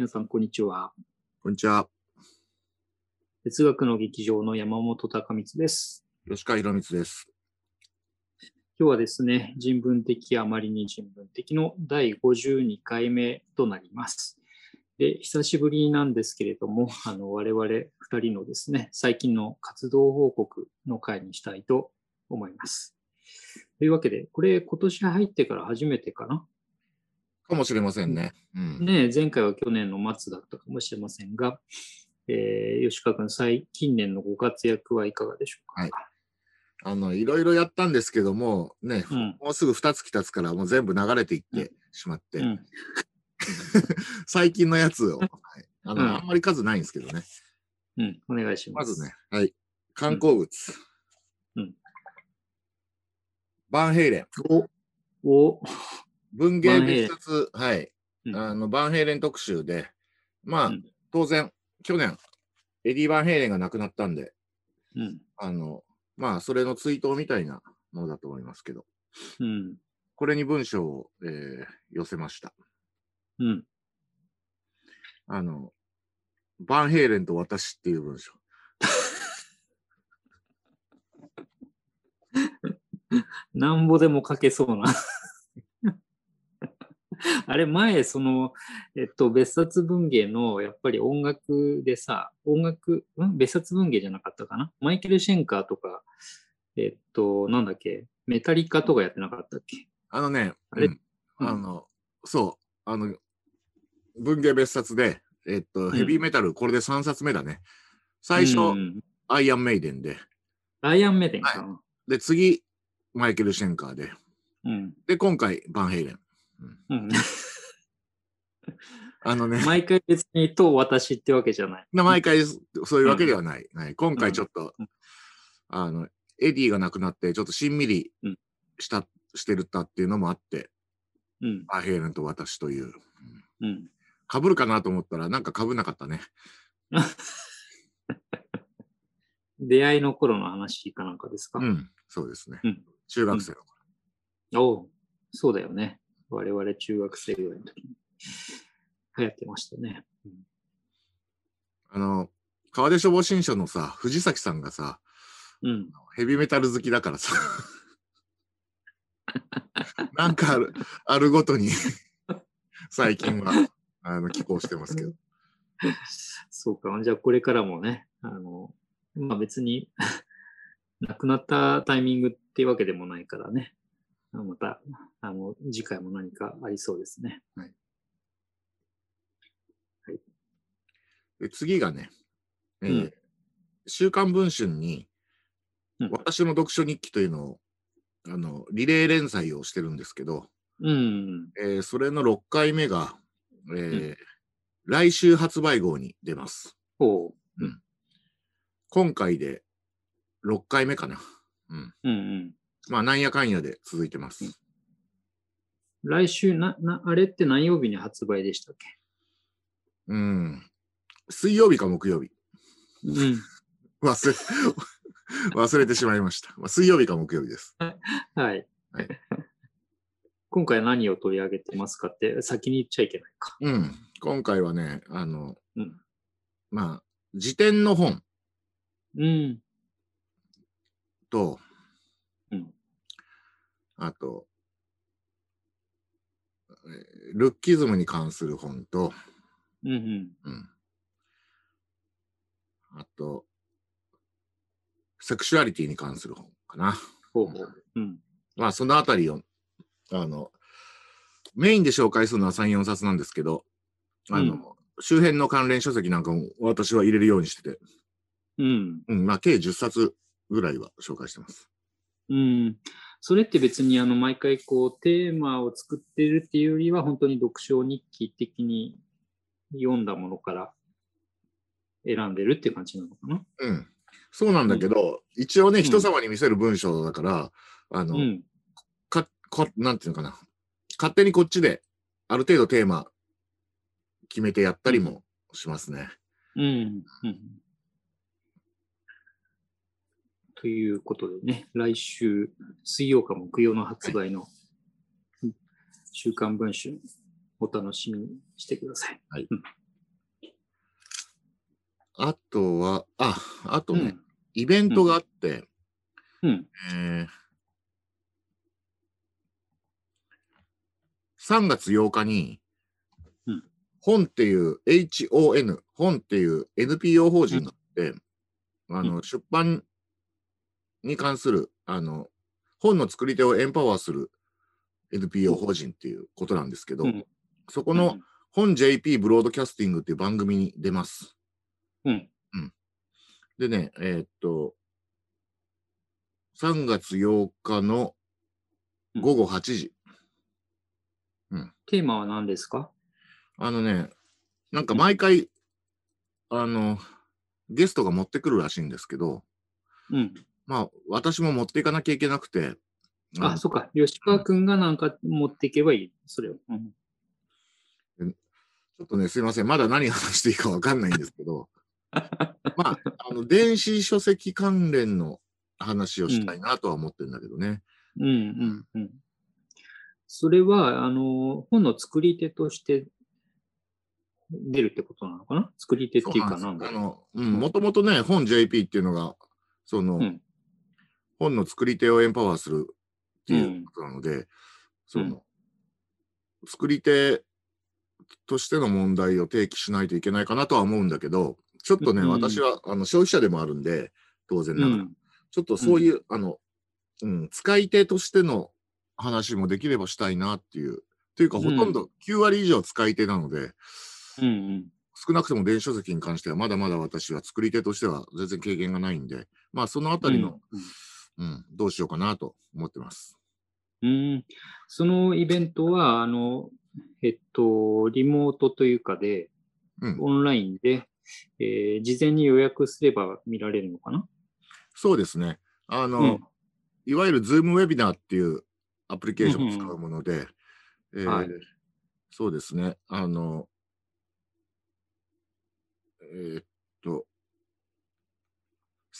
皆さん、こんにちは。こんにちは。哲学の劇場の山本隆光です。吉川博光です。今日はですね、人文的あまりに人文的の第52回目となります。で、久しぶりなんですけれども、あの、我々2人のですね、最近の活動報告の回にしたいと思います。というわけで、これ今年入ってから初めてかなかもしれませんね。うん。ね、前回は去年の末だったかもしれませんが、えー吉川君、最近年のご活躍はいかがでしょうか？はいあの、いろいろやったんですけども、ね、うんもうすぐ2月経つからもう全部流れていってしまって、うん 最近のやつを、はいあの、うんあんまり数ないんですけどね。うん、お願いしま。ますずね、はい。観光物。うんバンヘイレン。お、お、文芸別冊、はい。うんあの、バンヘイレン特集で、まあ、うん当然、去年、エディ・バンヘイレンが亡くなったんで、うん、あの、まあ、それの追悼みたいなものだと思いますけど、うん、これに文章を、えー寄せました。うん。あの、バンヘイレンと私っていう文章。なんぼでも書けそうな。あれ、前、その、えっと、別冊文芸の、やっぱり音楽でさ、音楽、ん？別冊文芸じゃなかったかな？マイケル・シェンカーとか、えっと、なんだっけ、メタリカとかやってなかったっけ？あのね、あれうん。うん。あの、そう、あの、文芸別冊で、えっと、ん。ヘビーメタル、これで3冊目だね。最初、うんアイアンメイデンで、アイアンメデンか。な。で、次、マイケル・シェンカーで、うん。で、今回、バンヘイレン。うん、あのね、毎回別にと私ってわけじゃない。な毎回そういうわけではない。はい、今回ちょっと、うんあの、エディが亡くなって、ちょっとしんみりうんした、してるったっていうのもあって、うん。バンヘイレンと私という。うん。かぶるかなと思ったら、なんかかぶんなかったね。出会いの頃の話かなんかですか、うん、そうですね。うん中学生の頃。おうそうだよね。我々中学生ぐらいの時に流行ってましたね。うんあの、川出消防新書のさ、藤崎さんがさ、うん。ヘビメタル好きだからさ、なんかあるあるごとに、最近は、あの、寄稿してますけど。そうか。じゃあこれからもね、あの、まあ別に 亡くなったタイミングっていうわけでもないからね。また、あの、次回も何かありそうですね。で次がね、えーうん週刊文春に、うん私の読書日記というのを、あの、リレー連載をしてるんですけど、うん。えーそれの6回目が、えー来週発売号に出ます。ほ今回で6回目かな。うん。う。うんうん。まあ、なんやかんやで続いてます。うん来週な、な、あれって何曜日に発売でしたっけ？うん。水曜日か木曜日。うん。忘れ、忘れてしまいました。まあ、水曜日か木曜日です。はい。はい今回何を取り上げてますかって先に言っちゃいけないか。うん。今回はね、あの、うん。まあ、辞典の本うん。と、うんあと、えールッキズムに関する本と、うんうん。うん。あと、セクシュアリティに関する本かな。ほうほう。うん。まあ、そのあたりを、あの、メインで紹介するのは3、4冊なんですけど、あの、うん周辺の関連書籍なんかも私は入れるようにしてて、うん。うん、まあ、計10冊ぐらいは紹介してます。うん。それって別にあの毎回こうテーマを作ってるっていうよりは本当に読書日記的に読んだものから選んでるって感じなのかな？うん。そうなんだけど、一応ね、ん人様に見せる文章だから、あの、うん。か、か、なんていうのかな。勝手にこっちで、ある程度テーマ決めてやったりもしますね。うん。うん。ということでね、来週水曜か木曜の発売の週刊文春お楽しみにしてください。はい。うん。あとは、あ、あとね、イベントがあって、うん。えー3月8日に、うん。本っていう HON、本っていう NPO 法人があって、あの、う出版に関する、あの、本の作り手をエンパワーする NPO 法人っていうことなんですけど、うんそこの本 JP ブロードキャスティングっていう番組に出ます。うん。でね、えーっと、3月8日の午後8時。テーマは何ですか？あのね、なんか毎回、あの、ゲストが持ってくるらしいんですけど、うん。まあ、私も持っていかなきゃいけなくて、あ、そっか。吉川くんがなんか持っていけばいい。それを。うん。ちょっとね、すいません。まだ何話していいかわかんないんですけど、まあ、あの、電子書籍関連の話をしたいなとは思ってるんだけどね。うんうんうん。それは、あの、本の作り手として出るってことなのかな？作り手っていうかなんだろう。あの、うん、もともとね、本 JP っていうのが、その、うん本の作り手をエンパワーするっていうことなので、その、作り手としての問題を提起しないといけないかなとは思うんだけど、ちょっとね、うん。私はあの消費者でもあるんで、当然ながら、うん。ちょっとそういう、あの、うん、使い手としての話もできればしたいなっていう。というか、うん。ほとんど9割以上使い手なので、うんうん。少なくとも電子書籍に関しては、まだまだ私は作り手としては全然経験がないんで、まあ、そのあたりの、うん、どうしようかなと思ってます。うん。うん。そのイベントは、あの、えっと、リモートというかで、うん、オンラインで、えー事前に予約すれば見られるのかな？そうですね。あの、うんいわゆる Zoom ウェビナーっていうアプリケーションを使うもので、えーはいそうですね。あの、えーっと、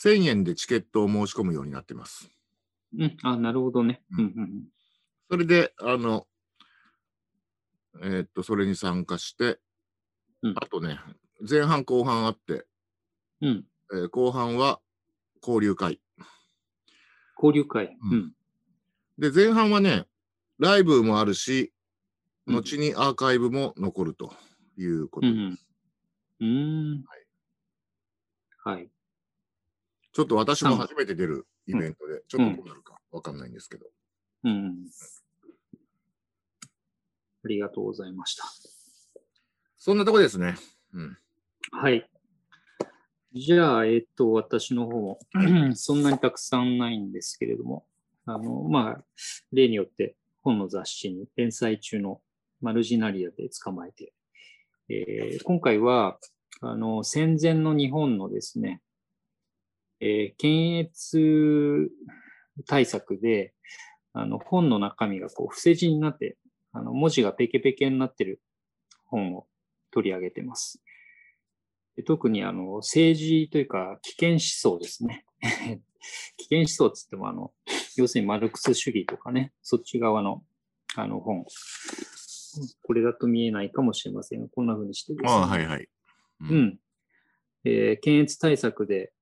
1000円でチケットを申し込むようになってます。うん。あ、なるほどね。ううんんうんそれで、あの、えーっと、それに参加して、うんあとね、前半後半あって、うん。うん。えー後半は交流会。交流会。ううんん。で、前半はね、ライブもあるし、うん後にアーカイブも残るということで、うん。うん。はい。ちょっと私も初めて出るイベントで、ちょっとどうなるかわかんないんですけど。うん。ありがとうございました。そんなとこですね。うん。はい。じゃあ、えっと、私の方も、そんなにたくさんないんですけれども、あの、まあ、例によって本の雑誌に連載中のマルジナリアで捕まえて、えー今回は、あの、戦前の日本のですね、えー検閲対策で、あの、本の中身がこう、伏せ字になって、あの、文字がペケペケになってる本を取り上げてます。で特にあの政治というか危険思想ですね。危険思想っつってもあの、要するにマルクス主義とかね、そっち側のあの本。これだと見えないかもしれませんが、こんな風にしてですね。ああ、はいはい。うう。ん。えー検閲対策で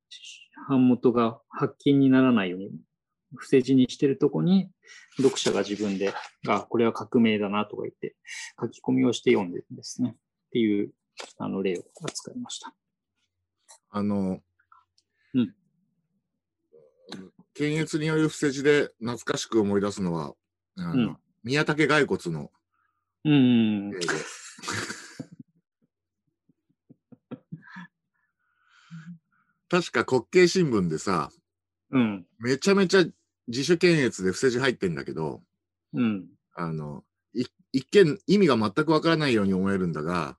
版元が発禁にならないように、伏せ字にしてるとこに、読者が自分で、あ、これは革命だなとか言って、書き込みをして読んでるんですね。っていう、あの、例を扱いました。あの、うん検閲による伏せ字で懐かしく思い出すのは、あの、うん宮武骸骨のうんうん 例で。確か国慶新聞でさ、うん。うん。めちゃめちゃ自主検閲で伏せ字入ってんだけど、うん。あの、い一見意味が全くわからないように思えるんだが、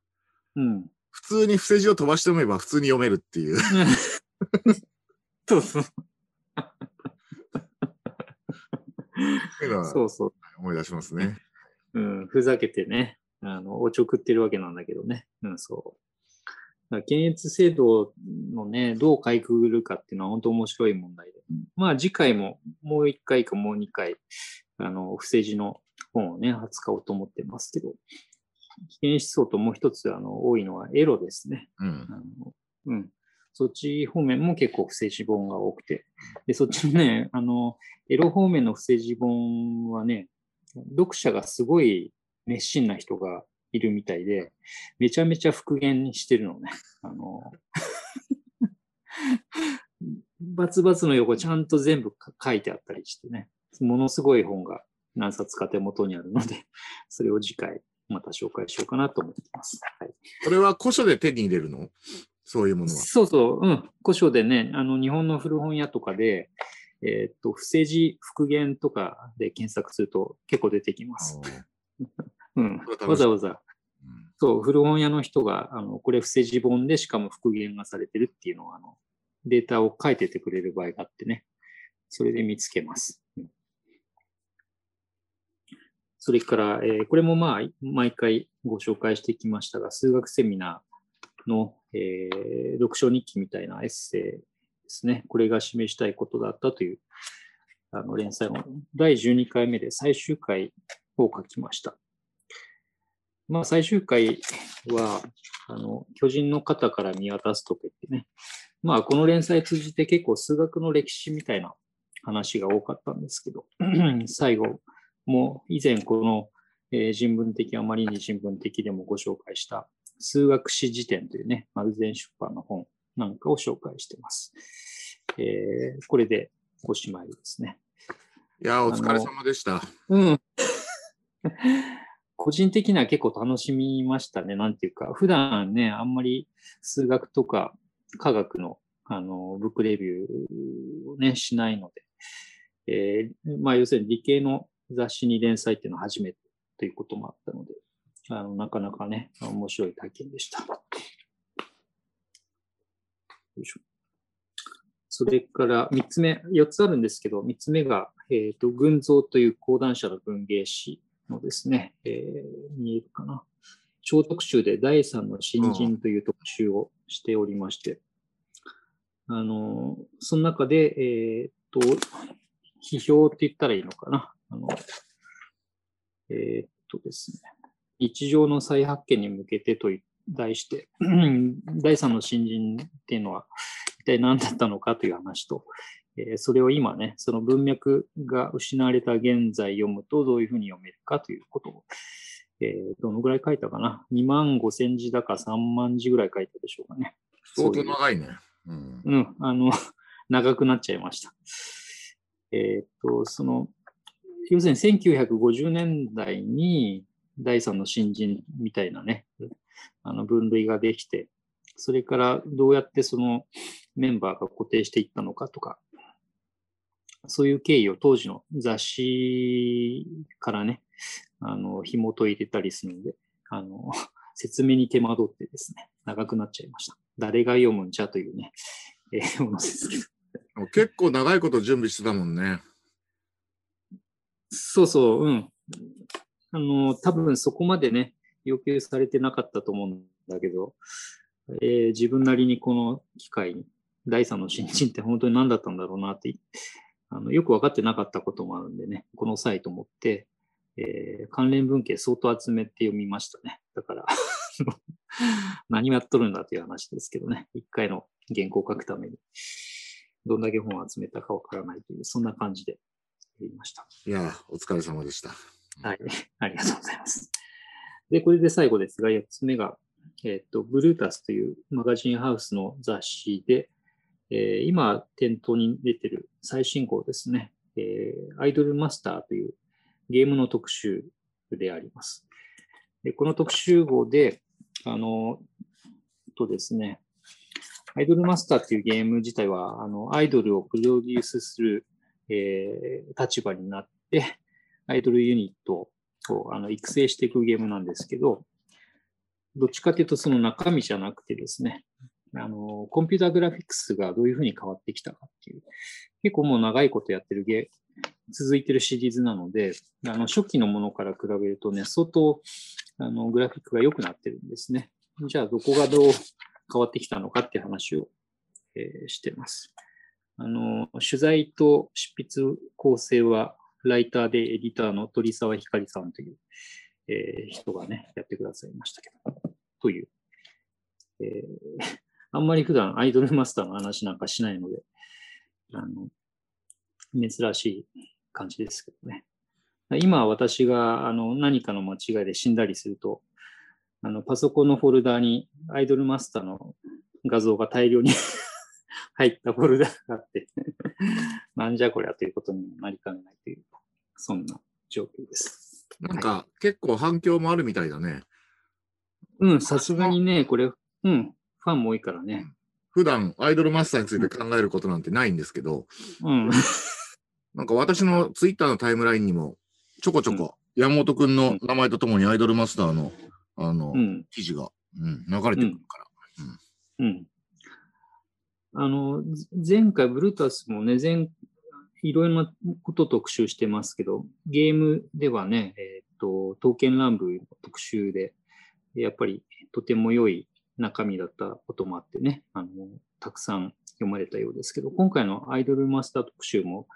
うん。普通に伏せ字を飛ばして読めば普通に読めるっていう。そうそう。そうそう。思い出しますね。うん。ふざけてね、あの、おちょくってるわけなんだけどね。うん、そう。検閲制度のね、どうかいくぐるかっていうのは本当面白い問題で。まあ次回ももう一回かもう二回、あの、不正字の本をね、扱おうと思ってますけど、危険思想ともう一つ、あの、多いのはエロですね。うんあ。のうん。そっち方面も結構不正字本が多くて、で、そっちのね、あの、エロ方面の不正字本はね、読者がすごい熱心な人がいるみたいで、めちゃめちゃ復元してるのね。あの、バツバツの横ちゃんと全部書いてあったりしてね、ものすごい本が何冊か手元にあるので、それを次回また紹介しようかなと思ってます。はい、これは古書で手に入れるの？そういうものは。そうそう、うん。古書でね、あの日本の古本屋とかで、えー、っと、不正字復元とかで検索すると結構出てきます。うん、わざわざ、そう、古本屋の人が、あのこれ不正字本でしかも復元がされてるっていうのを、あのデータを書いててくれる場合があってね、それで見つけます。それから、えー、これもまあ、毎回ご紹介してきましたが、数学セミナーの、えー、読書日記みたいなエッセイですね。これが示したいことだったというあの連載の第12回目で最終回を書きました。まあ、最終回は、あの、巨人の肩から見渡すとけってね、まあ、この連載通じて結構数学の歴史みたいな話が多かったんですけど、最後も以前この、えー、人文的、あまりに人文的でもご紹介した数学史辞典というね、丸善出版の本なんかを紹介しています。えー、これでおしまいですね。いや、お疲れ様でした。うん。個人的には結構楽しみましたね。なんていうか、普段ね、あんまり数学とか科学のあのブックレビューをね、しないので、えー、まあ、要するに理系の雑誌に連載っていうのは初めてということもあったので、あのなかなかね、面白い体験でした。よいしょそれから3つ目、4つあるんですけど、3つ目が、えーと、群像という講談社の文芸誌のですね、えー、見えるかな。超特集で第3の新人という特集をしておりまして、あの、その中で、えっ、と、批評って言ったらいいのかな。あの、えっとですね、日常の再発見に向けてと題して、第3の新人っていうのは一体何だったのかという話と、えー、それを今ね、その文脈が失われた現在読むとどういうふうに読めるかということを、えー、どのぐらい書いたかな ?2 万5千字だか3万字ぐらい書いたでしょうかね。相当長いね。うん、うん、あの、長くなっちゃいました。えっ、と、その、要するに1950年代に第三の新人みたいなね、あの分類ができて、それからどうやってそのメンバーが固定していったのかとか、そういう経緯を当時の雑誌からね、あの、紐解いてたりするので、あの、説明に手間取ってですね、長くなっちゃいました。誰が読むんじゃというね、えー、ものですけど。結構長いこと準備してたもんね。そうそう、うん。あの、多分そこまでね、要求されてなかったと思うんだけど、えー、自分なりにこの機会に、第三の新人って本当に何だったんだろうなって、あのよく分かってなかったこともあるんでね、この際と思って、えー、関連文献相当集めて読みましたね。だから 何をやっとるんだという話ですけどね、一回の原稿を書くために、どんだけ本を集めたかわからないという、そんな感じでいました。いや、お疲れ様でした。はい、ありがとうございます。で、これで最後ですが、4つ目が、えっ、ー、と、ブルータスというマガジンハウスの雑誌で、えー、今、店頭に出てる最新号ですね、えー、アイドルマスターというゲームの特集であります。でこの特集号で、あの、とですね、アイドルマスターっていうゲーム自体は、あの、アイドルをプロデュースするえー、立場になって、アイドルユニットをあの育成していくゲームなんですけど、どっちかというとその中身じゃなくてですね、あの、コンピューターグラフィックスがどういうふうに変わってきたかっていう、結構もう長いことやってるゲ続いてるシリーズなので、あの初期のものから比べるとね、相当あのグラフィックが良くなってるんですね。じゃあ、どこがどう変わってきたのかっていう話を、えー、してます。あの、取材と執筆構成は、ライターでエディターの鳥沢光さんという、えー、人がね、やってくださいましたけど、という、えー、あんまり普段アイドルマスターの話なんかしないので、あの、珍しい感じですけどね。今私があの何かの間違いで死んだりすると、あのパソコンのフォルダにアイドルマスターの画像が大量に 入ったフォルダがあって なんじゃこりゃということになりかねないという、そんな状況です。なんか、はい、結構反響もあるみたいだね。うん、さすがにね、これ、うん、ファンも多いからね。普段アイドルマスターについて考えることなんてないんですけど、うん。なんか私のツイッターのタイムラインにも、ちょこちょこ、山本くんの名前とともにアイドルマスターの、あの、うん、記事が、うん、流れてくるから。うん。うん、あの、前回、ブルータスもね、前、いろいろなこと特集してますけど、ゲームではね、えっ、ー、と、刀剣乱舞特集で、やっぱりとても良い中身だったこともあってね、あの、たくさん読まれたようですけど、今回のアイドルマスター特集も、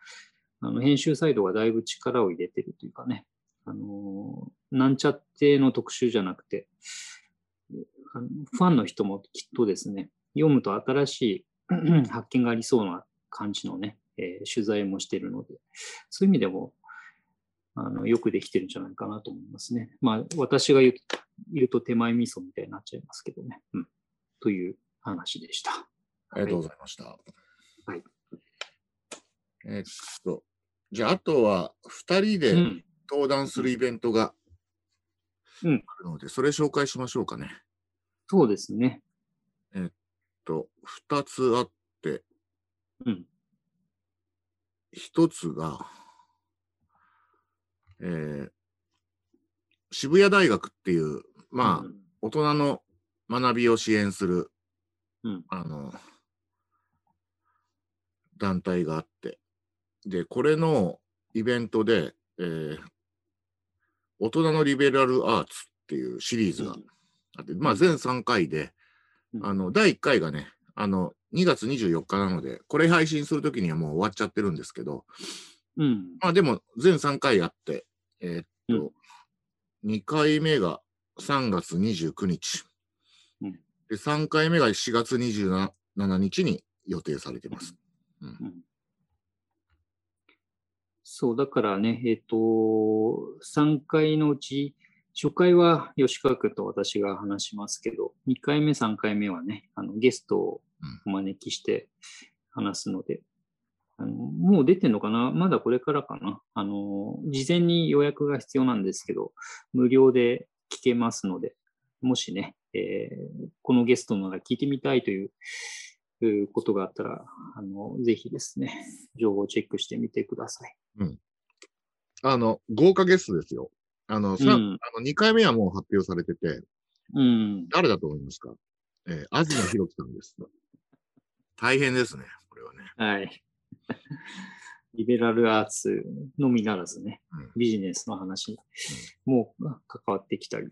あの編集サイドがだいぶ力を入れてるというかね、あの、なんちゃっての特集じゃなくて、あのファンの人もきっとですね、読むと新しい発見がありそうな感じのね、えー、取材もしてるので、そういう意味でも、あのよくできてるんじゃないかなと思いますね。まあ、私が言うと手前味噌みたいになっちゃいますけどね。うん。という話でした。ありがとうございました。はい。えー、っと、じゃあ、あとは2人で登壇するイベントがあるので、うん、それ紹介しましょうかね。そうですね。えー、っと、2つあって、うん、1つが、えー、渋谷大学っていう、まあ、うん、大人の学びを支援する、うん、あの、団体があって、で、これのイベントで、えー、大人のリベラルアーツっていうシリーズがあって、うん、まあ全3回で、あの、第1回がね、あの、2月24日なので、これ配信するときにはもう終わっちゃってるんですけど、うん、まあでも全3回あって、えー、っと、うん、2回目が3月29日、うん、で3回目が4月27日に予定されてます。うん、そう、だからね、えっ、と、3回のうち、初回は吉川君と私が話しますけど、2回目、3回目はね、あのゲストをお招きして話すので、あのもう出てんのかな？まだこれからかな？あの、事前に予約が必要なんですけど、無料で聞けますので、もしね、えー、このゲストなら聞いてみたいということがあったら、あの、ぜひですね、情報をチェックしてみてください。うん。あの、豪華ゲストですよ。あの、うん、あの2回目はもう発表されてて、うん、誰だと思いますか？えー、東博樹さんです。大変ですね、これはね。はい。リベラルアーツのみならずね、うん、ビジネスの話も関わってきたり、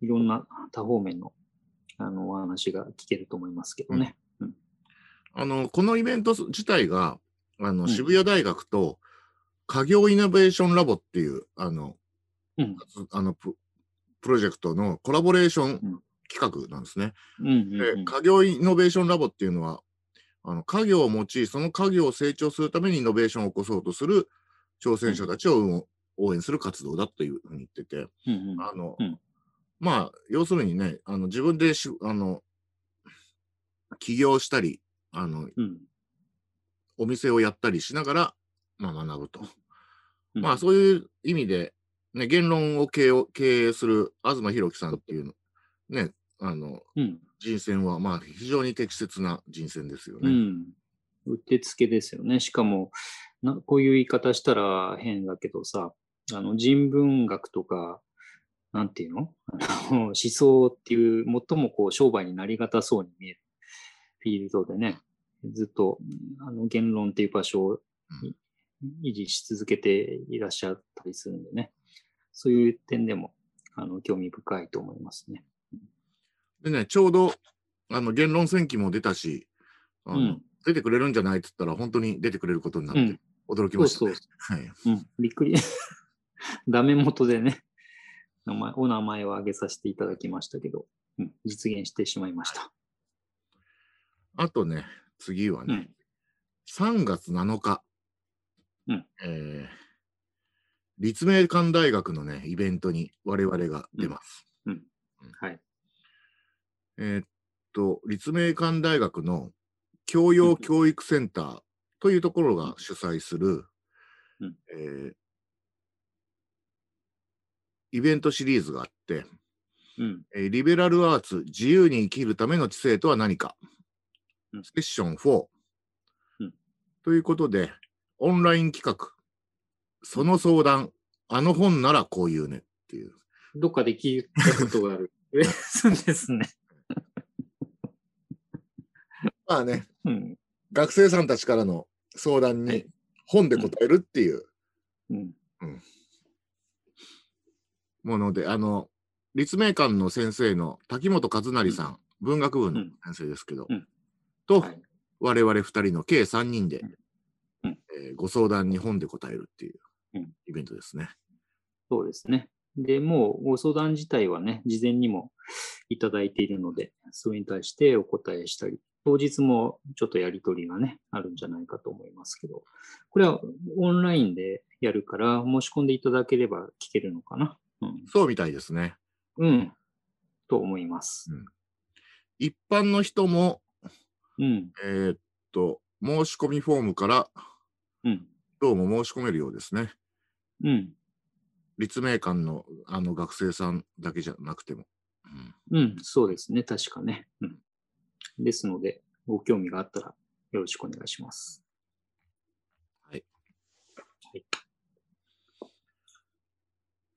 いろんな多方面のあのお話が聞けると思いますけどね。うん、あのこのイベント自体があの渋谷大学と家業イノベーションラボっていう、あの、うん、あのプロジェクトのコラボレーション企画なんですね。で、家業イノベーションラボっていうのは、あの家業を用い、その家業を成長するためにイノベーションを起こそうとする挑戦者たちを応援する活動だというふうに言ってて、あの、うん、まあ、要するにね、あの自分でしあの起業したり、あの、うん、お店をやったりしながら、まあ、学ぶと。まあそういう意味で、ね、言論を経営する東博樹さんっていうの、ね、あの、うん、人選はまあ非常に適切な人選ですよね。うん。うってつけですよね。しかもな、こういう言い方したら変だけどさ、あの人文学とか、なんていうの？思想っていう、最もこう商売になりがたそうに見えるフィールドでね、ずっとあの言論っていう場所を維持し続けていらっしゃったりするんでね、そういう点でもあの興味深いと思いますね。でね、ちょうどあの言論戦記も出たし、うん、出てくれるんじゃないって言ったら、本当に出てくれることになって、驚きました、ね、そうそう。はい、うん、びっくり。ダメ元でね、名前お名前を挙げさせていただきましたけど、うん、実現してしまいました。あとね、次はね、うん。3月7日、うん。えー立命館大学のね、イベントに我々が出ます。はい。えーっと、立命館大学の教養教育センターというところが主催する、うん。えーイベントシリーズがあって、うん。えーリベラルアーツ自由に生きるための知性とは何か、うん。セッション4、うん。ということで、オンライン企画、その相談、あの本ならこういうねっていう。どっかで聞いたことがある。えそうですね。まあね、うん。学生さんたちからの相談にはい本で答えるっていううん。もので、あの、立命館の先生の滝本和成さん、文学部の先生ですけど、うんと、はい。我々2人の計3人で、うんえーご相談に本で答えるっていううんイベントですね。そうですね。で、もうご相談自体はね、事前にもいただいているので、それに対してお答えしたり、当日もちょっとやりとりがね、あるんじゃないかと思いますけど、これはオンラインでやるから、申し込んでいただければ聞けるのかな？うん。そうみたいですね。うん。と思います。一般の人も、うん。えーっと、申し込みフォームからうん。どうも申し込めるようですね。うん。立命館のあの学生さんだけじゃなくても。うんうん。そうですね。確かね。うん。ですので、ご興味があったらよろしくお願いします。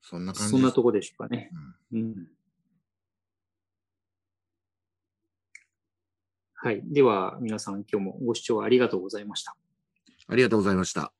そんな感じそんなとこでしょうかね。うんうん。はい。では、皆さん今日もご視聴ありがとうございました。ありがとうございました。